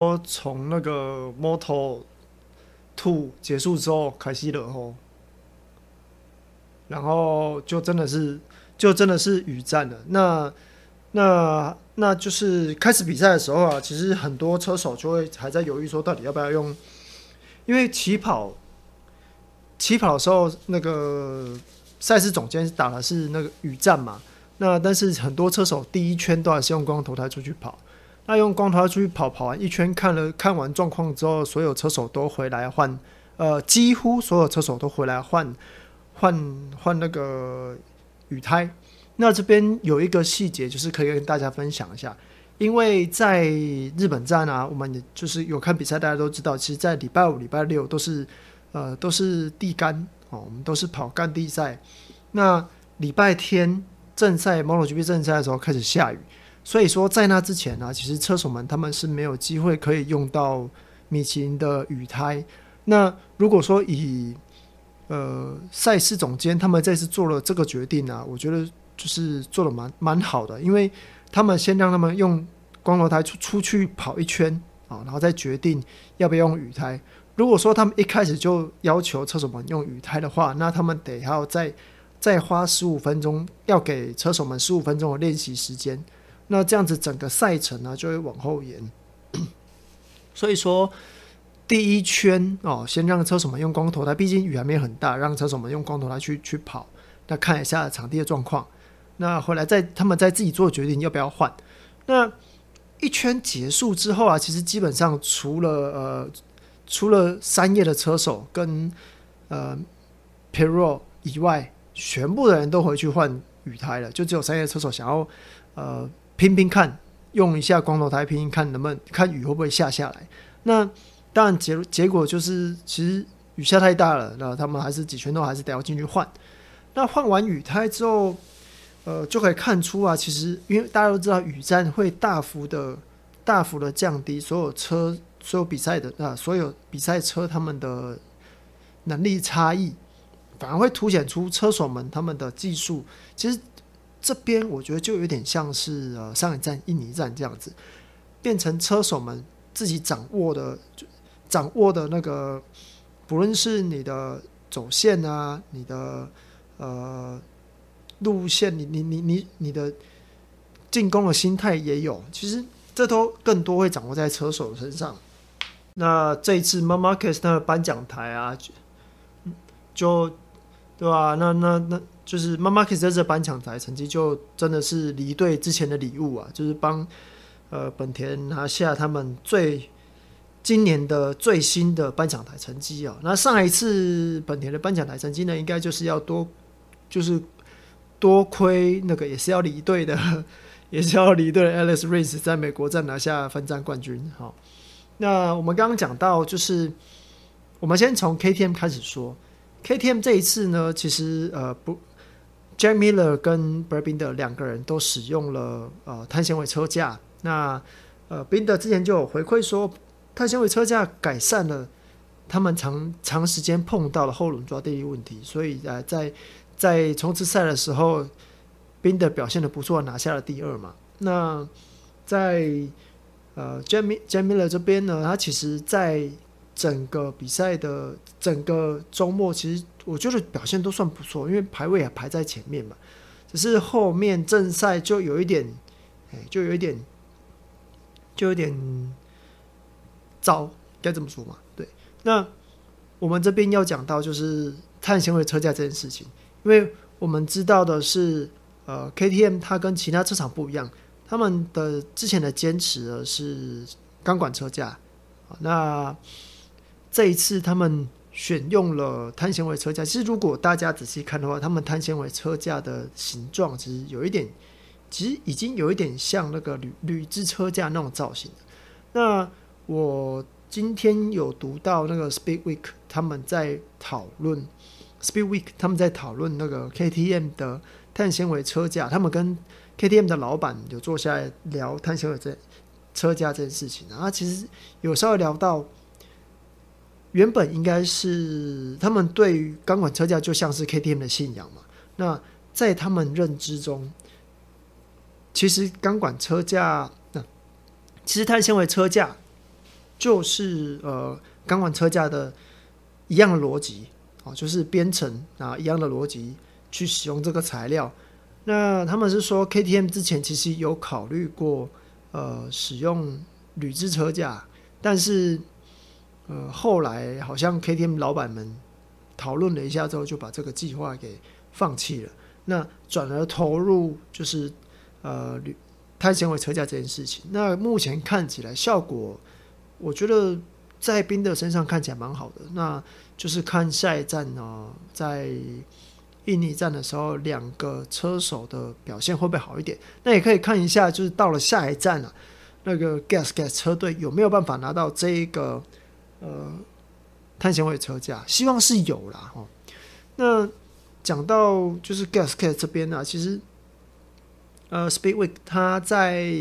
我从那个 Moto Two 结束之后开始了后，然后就真的是就真的是雨战了。那那那就是开始比赛的时候啊，其实很多车手就会还在犹豫说，到底要不要用，因为起跑起跑的时候，那个赛事总监打的是那个雨战嘛。那但是很多车手第一圈都还是用光头胎出去跑。那用光头出去跑，跑完一圈，看了看完状况之后，所有车手都回来换，呃，几乎所有车手都回来换换换那个雨胎。那这边有一个细节，就是可以跟大家分享一下，因为在日本站啊，我们就是有看比赛，大家都知道，其实，在礼拜五、礼拜六都是呃都是地干哦，我们都是跑干地赛。那礼拜天正赛 MotoGP 正赛的时候开始下雨。所以说，在那之前呢、其实车手们他们是没有机会可以用到米其林的雨胎。那如果说以呃赛事总监他们这次做了这个决定呢、啊，我觉得就是做的蛮蛮好的，因为他们先让他们用光头胎出出去跑一圈啊，然后再决定要不要用雨胎。如果说他们一开始就要求车手们用雨胎的话，那他们得要再再花十五分钟，要给车手们十五分钟的练习时间。那这样子整个赛程呢就会往后延，所以说第一圈哦，先让车手们用光头胎，毕竟雨还没很大，让车手们用光头胎去去跑，那看一下场地的状况，那后来再他们再自己做决定要不要换。那一圈结束之后啊，其实基本上除了呃除了三叶的车手跟呃 Piro 以外，全部的人都回去换雨胎了，就只有三叶车手想要呃。拼拼看，用一下光头胎拼拼看能不能看雨会不会下下来。那当然结结果就是，其实雨下太大了，那他们还是几圈都还是得要进去换。那换完雨胎之后，呃，就可以看出啊，其实因为大家都知道雨战会大幅的、大幅的降低所有车、所有比赛的啊，所有比赛车他们的能力差异，反而会凸显出车手们他们的技术其实。这边我觉得就有点像是呃上海站印尼站这样子，变成车手们自己掌握的，掌握的那个，不论是你的走线啊，你的呃路线，你你你你你的进攻的心态也有，其实这都更多会掌握在车手身上。那这一次 Marc Marquez 的颁奖台啊，就。对吧？那那那就是 Marc Marquez 在这颁奖台成绩就真的是离队之前的礼物啊，就是帮呃本田拿下他们最今年的最新的颁奖台成绩啊。那上一次本田的颁奖台成绩呢，应该就是要多就是多亏那个也是要离队的，也是要离队的 Alice Rins 在美国站拿下分站冠军。好，那我们刚刚讲到，就是我们先从 KTM 开始说。KTM 这一次呢，其实呃不，Jack Miller 跟 Brad Binder 两个人都使用了呃碳纤维车架。那呃 Binder 之前就有回馈说，碳纤维车架改善了他们长长时间碰到的后轮抓地力问题，所以呃在在冲刺赛的时候，Binder 表现的不错，拿下了第二嘛。那在呃 Jack Jack Miller 这边呢，他其实在整个比赛的整个周末，其实我觉得表现都算不错，因为排位也排在前面嘛。只是后面正赛就有一点，哎，就有一点，就有点糟，该怎么说嘛？对。那我们这边要讲到就是碳纤维车架这件事情，因为我们知道的是，呃，KTM 它跟其他车厂不一样，他们的之前的坚持呢是钢管车架，那。这一次他们选用了碳纤维车架。其实如果大家仔细看的话，他们碳纤维车架的形状其实有一点，其实已经有一点像那个铝铝制车架那种造型。那我今天有读到那个 Speed Week 他们在讨论 Speed Week 他们在讨论那个 KTM 的碳纤维车架，他们跟 KTM 的老板有坐下来聊碳纤维这车架这件事情啊，其实有稍微聊到。原本应该是他们对于钢管车架就像是 KTM 的信仰嘛。那在他们认知中，其实钢管车架，那其实碳纤维车架就是呃钢管车架的一样的逻辑哦，就是编程啊一样的逻辑去使用这个材料。那他们是说 KTM 之前其实有考虑过呃使用铝制车架，但是。呃，后来好像 KTM 老板们讨论了一下之后，就把这个计划给放弃了。那转而投入就是呃碳纤维车架这件事情。那目前看起来效果，我觉得在宾德身上看起来蛮好的。那就是看下一站呢，在印尼站的时候，两个车手的表现会不会好一点？那也可以看一下，就是到了下一站啊，那个 Gas Gas 车队有没有办法拿到这一个。呃，碳纤维车架，希望是有啦。哦。那讲到就是 Gasket 这边呢，啊，其实呃，Speedweek 他在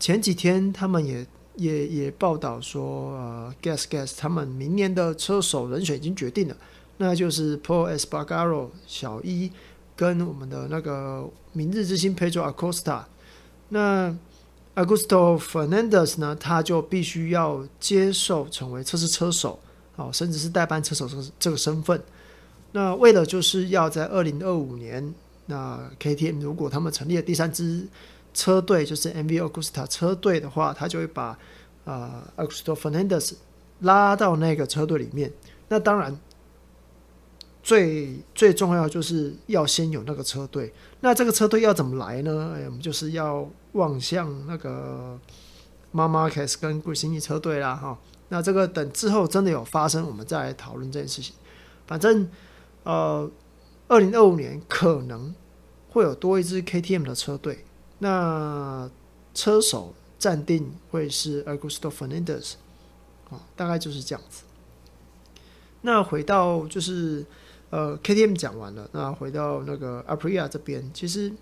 前几天他们也也也报道说，呃，Gasket 他们明年的车手人选已经决定了，那就是 Pol Espargaro 小一跟我们的那个明日之星 Pedro Acosta。那 Augusto Fernandez 呢，他就必须要接受成为测试车手，哦，甚至是代班车手这个这个身份。那为了就是要在二零二五年，那 KTM 如果他们成立了第三支车队，就是 MV Agusta 车队的话，他就会把、呃、Augusto Fernandez 拉到那个车队里面。那当然。最最重要就是要先有那个车队，那这个车队要怎么来呢？哎，我们就是要望向那个 Marc Marquez 跟 Gresini 车队啦，哈。那这个等之后真的有发生，我们再来讨论这件事情。反正，呃，二零二五年可能会有多一支 KTM 的车队，那车手暂定会是 Augusto Fernandez，啊，大概就是这样子。那回到就是。呃，KTM 讲完了，那回到那个 Aprilia 这边，其实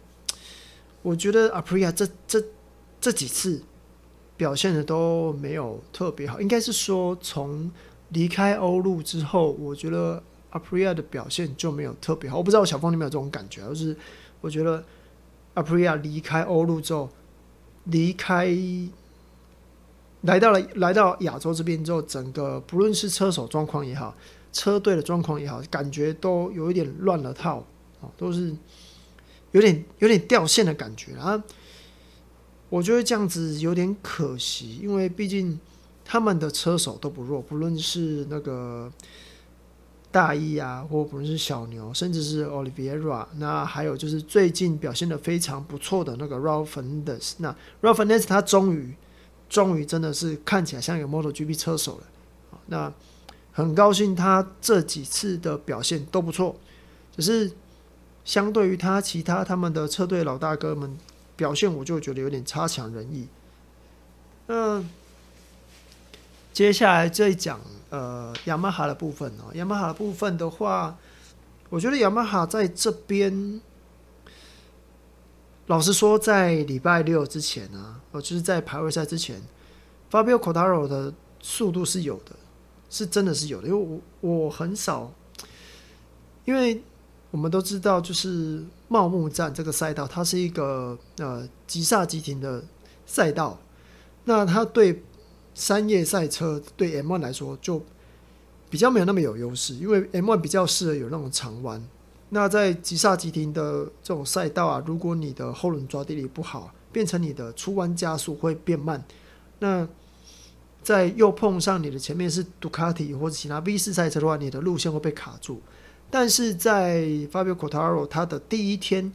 我觉得 Aprilia 这这这几次表现的都没有特别好，应该是说从离开欧陆之后，我觉得 Aprilia 的表现就没有特别好。我不知道小峰你有没有这种感觉，就是我觉得 Aprilia 离开欧陆之后，离开来到了来到亚洲这边之后，整个不论是车手状况也好。车队的状况也好，感觉都有一点乱了套，都是有点有点掉线的感觉啊。我觉得这样子有点可惜，因为毕竟他们的车手都不弱，不论是那个大一啊，或不论是小牛，甚至是 Olivera，那还有就是最近表现得非常不错的那个 Raul Fernandez，那 Raul Fernandez 他终于终于真的是看起来像一个 MotoGP 车手了，那。很高兴他这几次的表现都不错，只是相对于他其他他们的车队老大哥们表现，我就觉得有点差强人意。嗯，接下来这一讲呃雅马哈的部分哦，雅马哈的部分的话，我觉得雅马哈在这边，老实说，在礼拜六之前啊，呃，就是在排位赛之前，Fabio Quiraro 的速度是有的。是真的是有的，因为我我很少，因为我们都知道，就是茂木站这个赛道，它是一个呃急刹急停的赛道，那它对山叶赛车对 M1 来说就比较没有那么有优势，因为 M1 比较适合有那种长弯。那在急刹急停的这种赛道啊，如果你的后轮抓地力不好，变成你的出弯加速会变慢，那。在又碰上你的前面是杜卡迪或者其他 V 四赛车的话，你的路线会被卡住。但是在 Fabio Quartararo 他的第一天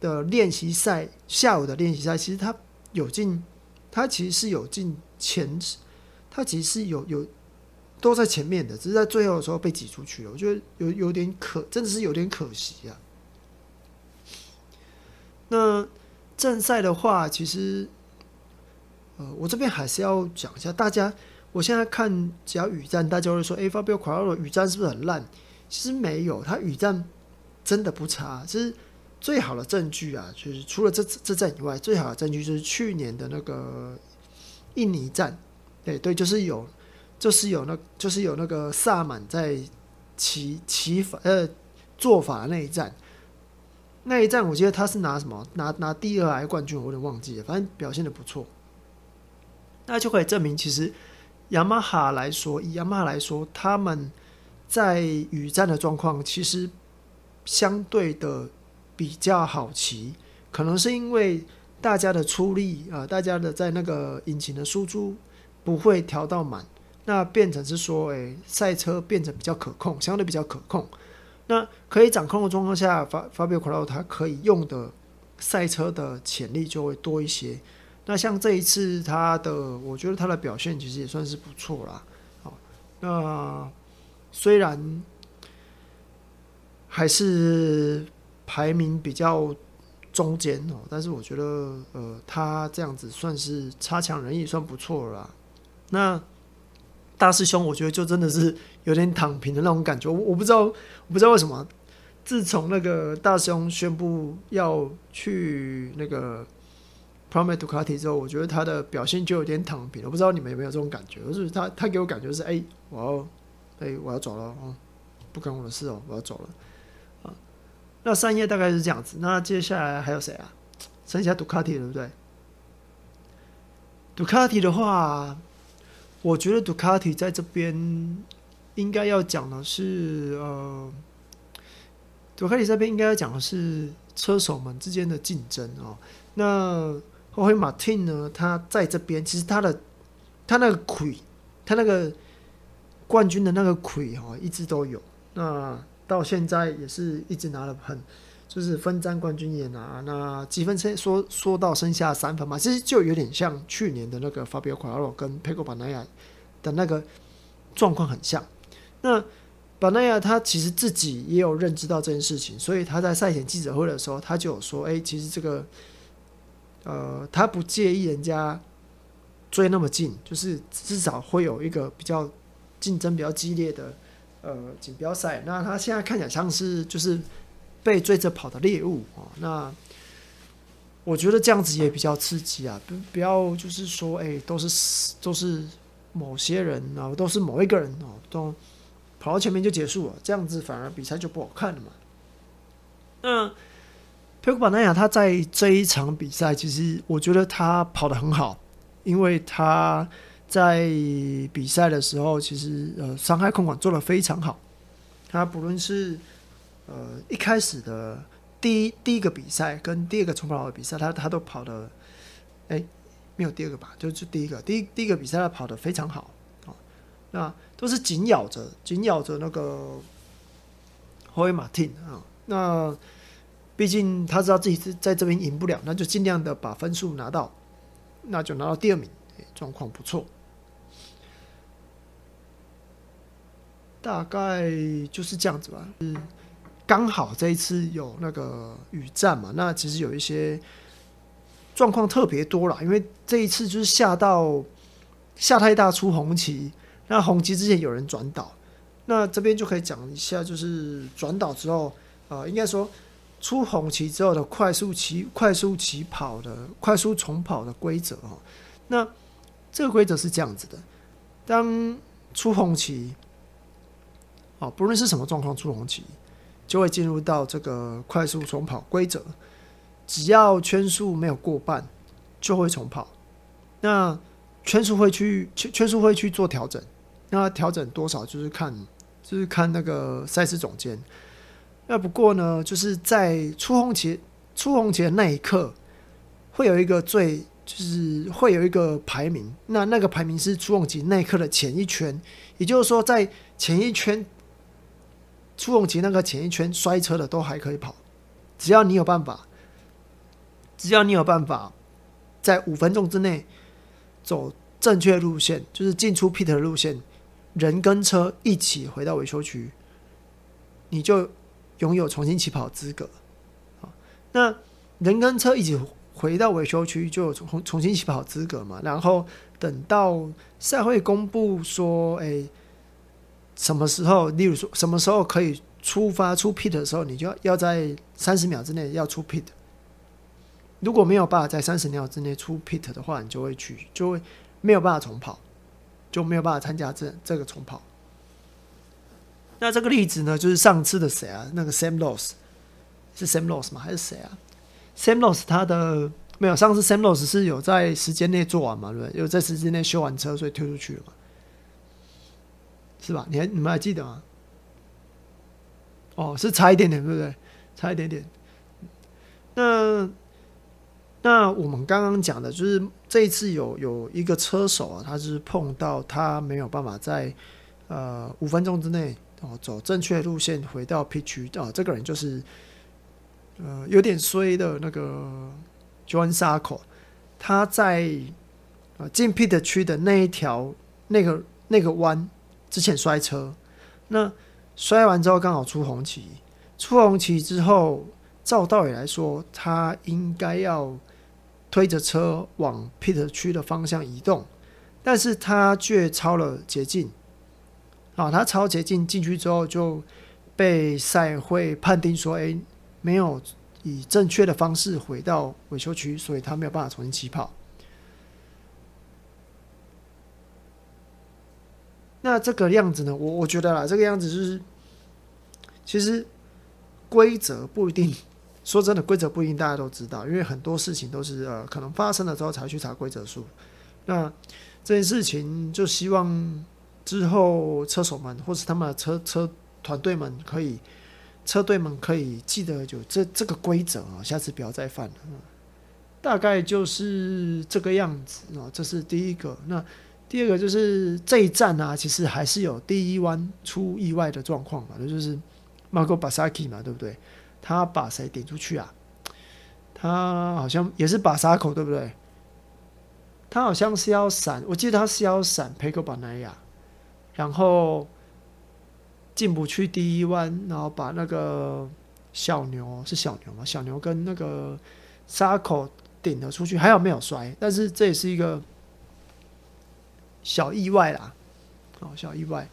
的练习赛，下午的练习赛，其实他有进，他其实是有进前，他其实是有有都在前面的，只是在最后的时候被挤出去了。我觉得有有点可，真的是有点可惜啊。那正赛的话，其实。呃，我这边还是要讲一下，大家，我现在看只要雨战，大家会说，哎，Fabio q u a r r o 雨战是不是很烂？其实没有，他雨战真的不差。其实最好的证据啊，就是除了这这战以外，最好的证据就是去年的那个印尼战，对对，就是有，就是有那，就是有那个萨满在骑骑法呃做法那一战。那一战我记得他是拿什么？拿拿第二还是冠军？我有点忘记了，反正表现的不错。那就可以证明，其实雅马哈来说，以雅马哈来说，他们在雨战的状况其实相对的比较好骑，可能是因为大家的出力啊、呃，大家的在那个引擎的输出不会调到满，那变成是说，诶，赛车变成比较可控，相对比较可控。那可以掌控的状况下，法法比奥·奎劳他可以用的赛车的潜力就会多一些。那像这一次他的，我觉得他的表现其实也算是不错啦。好，那虽然还是排名比较中间哦，但是我觉得呃，他这样子算是差强人意，算不错了啦。那大师兄，我觉得就真的是。有点躺平的那种感觉，我我不知道，我不知道为什么，自从那个大师兄宣布要去那个 Pramac Ducati 之后，我觉得他的表现就有点躺平了。我不知道你们有没有这种感觉？就是他他给我感觉是，哎、我要，哎、我要走了哦，不关我的事哦，我要走了啊。那三叶大概是这样子，那接下来还有谁啊？剩下杜卡迪对不对？杜卡迪的话，我觉得杜卡迪在这边。应该要讲的是，呃，杜卡迪这边应该要讲的是车手们之间的竞争哦。那霍华马丁呢？他在这边其实他的他那个魁，他那个冠军的那个魁哈，一直都有。那到现在也是一直拿了很，就是分站冠军也拿。那积分说说说到剩下三分嘛，其实就有点像去年的那个法比奥·奎劳罗跟佩科·巴纳亚的那个状况很像。那巴奈亚他其实自己也有认知到这件事情，所以他在赛前记者会的时候，他就有说：“哎、其实这个，呃，他不介意人家追那么近，就是至少会有一个比较竞争比较激烈的呃锦标赛。那他现在看起来像是就是被追着跑的猎物啊。那我觉得这样子也比较刺激啊，不不要就是说，哎、都是都是某些人啊，都是某一个人哦，都。”跑到前面就结束了，这样子反而比赛就不好看了嘛。那佩库巴纳亚他在这一场比赛，其实我觉得他跑得很好，因为他在比赛的时候，其实呃伤害控管做得非常好。他不论是呃一开始的第一第一个比赛跟第二个冲跑的比赛，他他都跑得哎没有第二个吧，就是第一个第一第一个比赛他跑得非常好。那都是紧咬着，紧咬着那个霍伊马汀啊。那毕竟他知道自己是在这边赢不了，那就尽量的把分数拿到，那就拿到第二名，状况不错。大概就是这样子吧。嗯，刚好这一次有那个雨战嘛，那其实有一些状况特别多了，因为这一次就是下到下太大出红旗。那红旗之前有人转导，那这边就可以讲一下，就是转导之后，呃，应该说出红旗之后的快速起、快速起跑的、快速重跑的规则哦。那这个规则是这样子的：当出红旗，哦，不论是什么状况出红旗，就会进入到这个快速重跑规则，只要圈数没有过半，就会重跑。那圈数会去圈圈数会去做调整。那调整多少就是看，就是看那个赛事总监。那不过呢，就是在出红旗出红旗的那一刻，会有一个最，就是会有一个排名。那那个排名是出红旗那一刻的前一圈，也就是说，在前一圈出红旗那个前一圈摔车的都还可以跑，只要你有办法，只要你有办法，在五分钟之内走正确路线，就是进出 pit 的路线。人跟车一起回到维修区，你就拥有重新起跑资格。啊，那人跟车一起回到维修区就重重新起跑资格嘛。然后等到赛会公布说，哎、什么时候，例如说什么时候可以出发出 pit 的时候，你就要要在三十秒之内要出 pit。如果没有办法在三十秒之内出 pit 的话，你就会去，就会没有办法重跑，就没有办法参加这这个重跑。那这个例子呢，就是上次的谁啊？那个 Sam Loss 是 Sam Loss 吗？还是谁啊？Sam Loss 他的没有，上次 Sam Loss 是有在时间内做完嘛？对不对？有在时间内修完车，所以推出去了嘛？是吧？你还你们还记得吗？哦，是差一点点，对不对？差一点点。那那我们刚刚讲的就是这一次有有一个车手啊，他是碰到他没有办法在呃五分钟之内。哦，走正确路线回到 P 区啊，这个人就是呃有点衰的那个 Johann Zarco，他在啊进 pit 区的那一条那个那个弯之前摔车，那摔完之后刚好出红旗，出红旗之后，照道理来说，他应该要推着车往 pit 区的方向移动，但是他却超了捷径。啊，他超捷径进去之后就被赛会判定说，哎，没有以正确的方式回到维修区，所以他没有办法重新起跑。那这个样子呢，我我觉得啦，这个样子就是，其实规则不一定，说真的，规则不一定大家都知道，因为很多事情都是呃可能发生了之后才去查规则书。那这件事情就希望。之后，车手们或是他们的车车团队们可以，车队们可以记得就这这个规则啊，下次不要再犯了。大概就是这个样子啊，这是第一个。那第二个就是这一站啊，其实还是有第一弯出意外的状况嘛，那就是 Marco Bezzecchi 嘛，对不对？他把谁顶出去啊？他好像也是把沙口，对不对？他好像是要闪，我记得他是要闪 Pecco Bagnaia。然后进不去第一弯，然后把那个小牛是小牛吗？小牛跟那个沙口顶了出去，还好没有摔，但是这也是一个小意外啦，哦，小意外。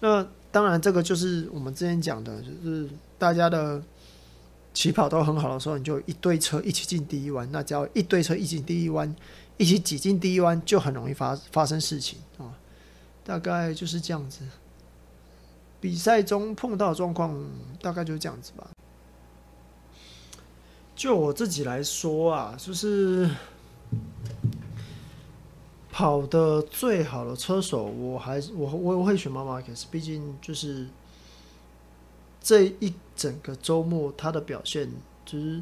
那当然，这个就是我们之前讲的，就是大家的起跑都很好的时候，你就一堆车一起进第一弯，那只要一堆车一起进第一弯，一起挤进第一弯，就很容易发发生事情啊。大概就是这样子，比赛中碰到状况大概就是这样子吧。就我自己来说啊，就是跑的最好的车手，我还我我我会选 Marc Marquez，毕竟就是这一整个周末他的表现，就是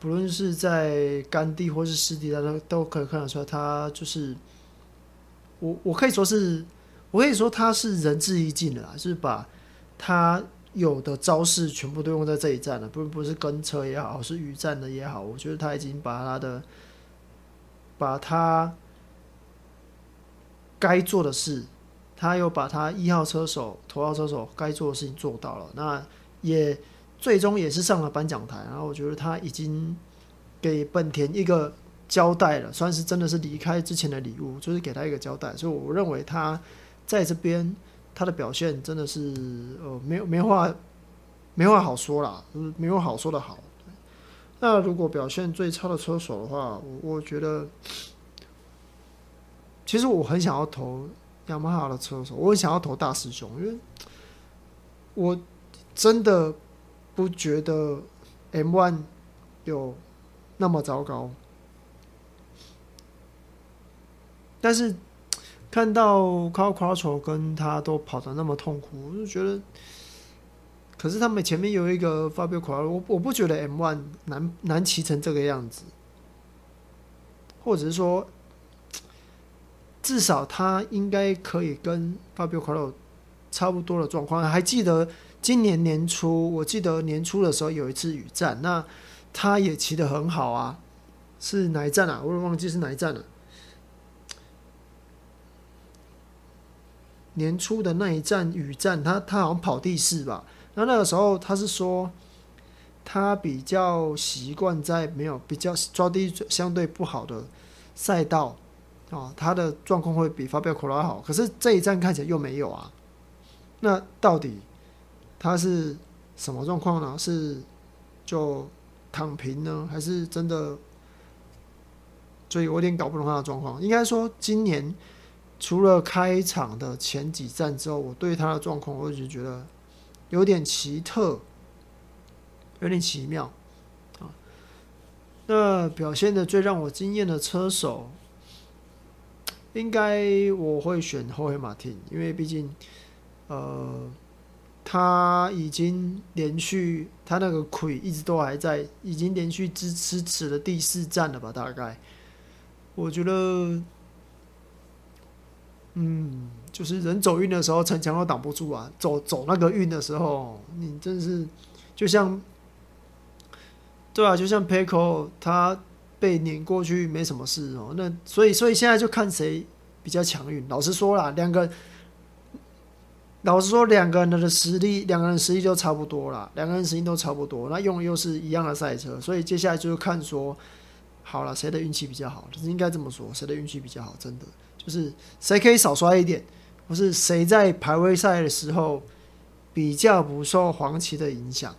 不论是在干地或是湿地，大家都可以看得出来，他就是我我可以说是。我可以说他是仁至义尽的啦，就是把他有的招式全部都用在这一站了，不不是跟车也好，是雨战的也好，我觉得他已经把他的把他该做的事，他又把他一号车手、头号车手该做的事情做到了，那也最终也是上了颁奖台，然后我觉得他已经给本田一个交代了，算是真的是离开之前的礼物，就是给他一个交代，所以我认为他。在这边，他的表现真的是呃，没有没话，没话好说啦，没有好说的好。那如果表现最差的车手的话，我我觉得，其实我很想要投雅马哈的车手，我很想要投大师兄，因为我真的不觉得 M1 有那么糟糕，但是。看到 Carl Crutchlow 跟他都跑得那么痛苦，我就觉得，可是他们前面有一个 Fabio Quartararo，我我不觉得 M1 难难骑成这个样子，或者是说，至少他应该可以跟 Fabio Quartararo 差不多的状况。还记得今年年初，我记得年初的时候有一次雨战，那他也骑得很好啊，是哪一站啊？我忘记是哪一站了。年初的那一站雨战，他他好像跑第四吧。那那个时候他是说，他比较习惯在没有比较抓地相对不好的赛道啊，他的状况会比法比奥科拉好。可是这一站看起来又没有啊，那到底他是什么状况呢？是就躺平呢，还是真的？所以我有点搞不懂他的状况。应该说，今年除了开场的前几站之后，我对他的状况，我一直觉得有点奇特，有点奇妙啊。那表现的最让我惊艳的车手，应该我会选霍黑马汀，因为毕竟，呃，他已经连续他那个亏一直都还在，已经连续支持持了第四站了吧，大概。我觉得，嗯，就是人走运的时候，城墙都挡不住啊。走走那个运的时候，你真是就像，对啊，就像 Pecco 他被碾过去没什么事哦。那所以，所以现在就看谁比较强运。老实说啦，两个，老实说，两个人的实力，两个人实力都差不多啦，两个人实力都差不多。那用的又是一样的赛车，所以接下来就是看说。好了，谁的运气比较好？就是应该这么说，谁的运气比较好？真的就是谁可以少摔一点，或是谁在排位赛的时候比较不受黄旗的影响。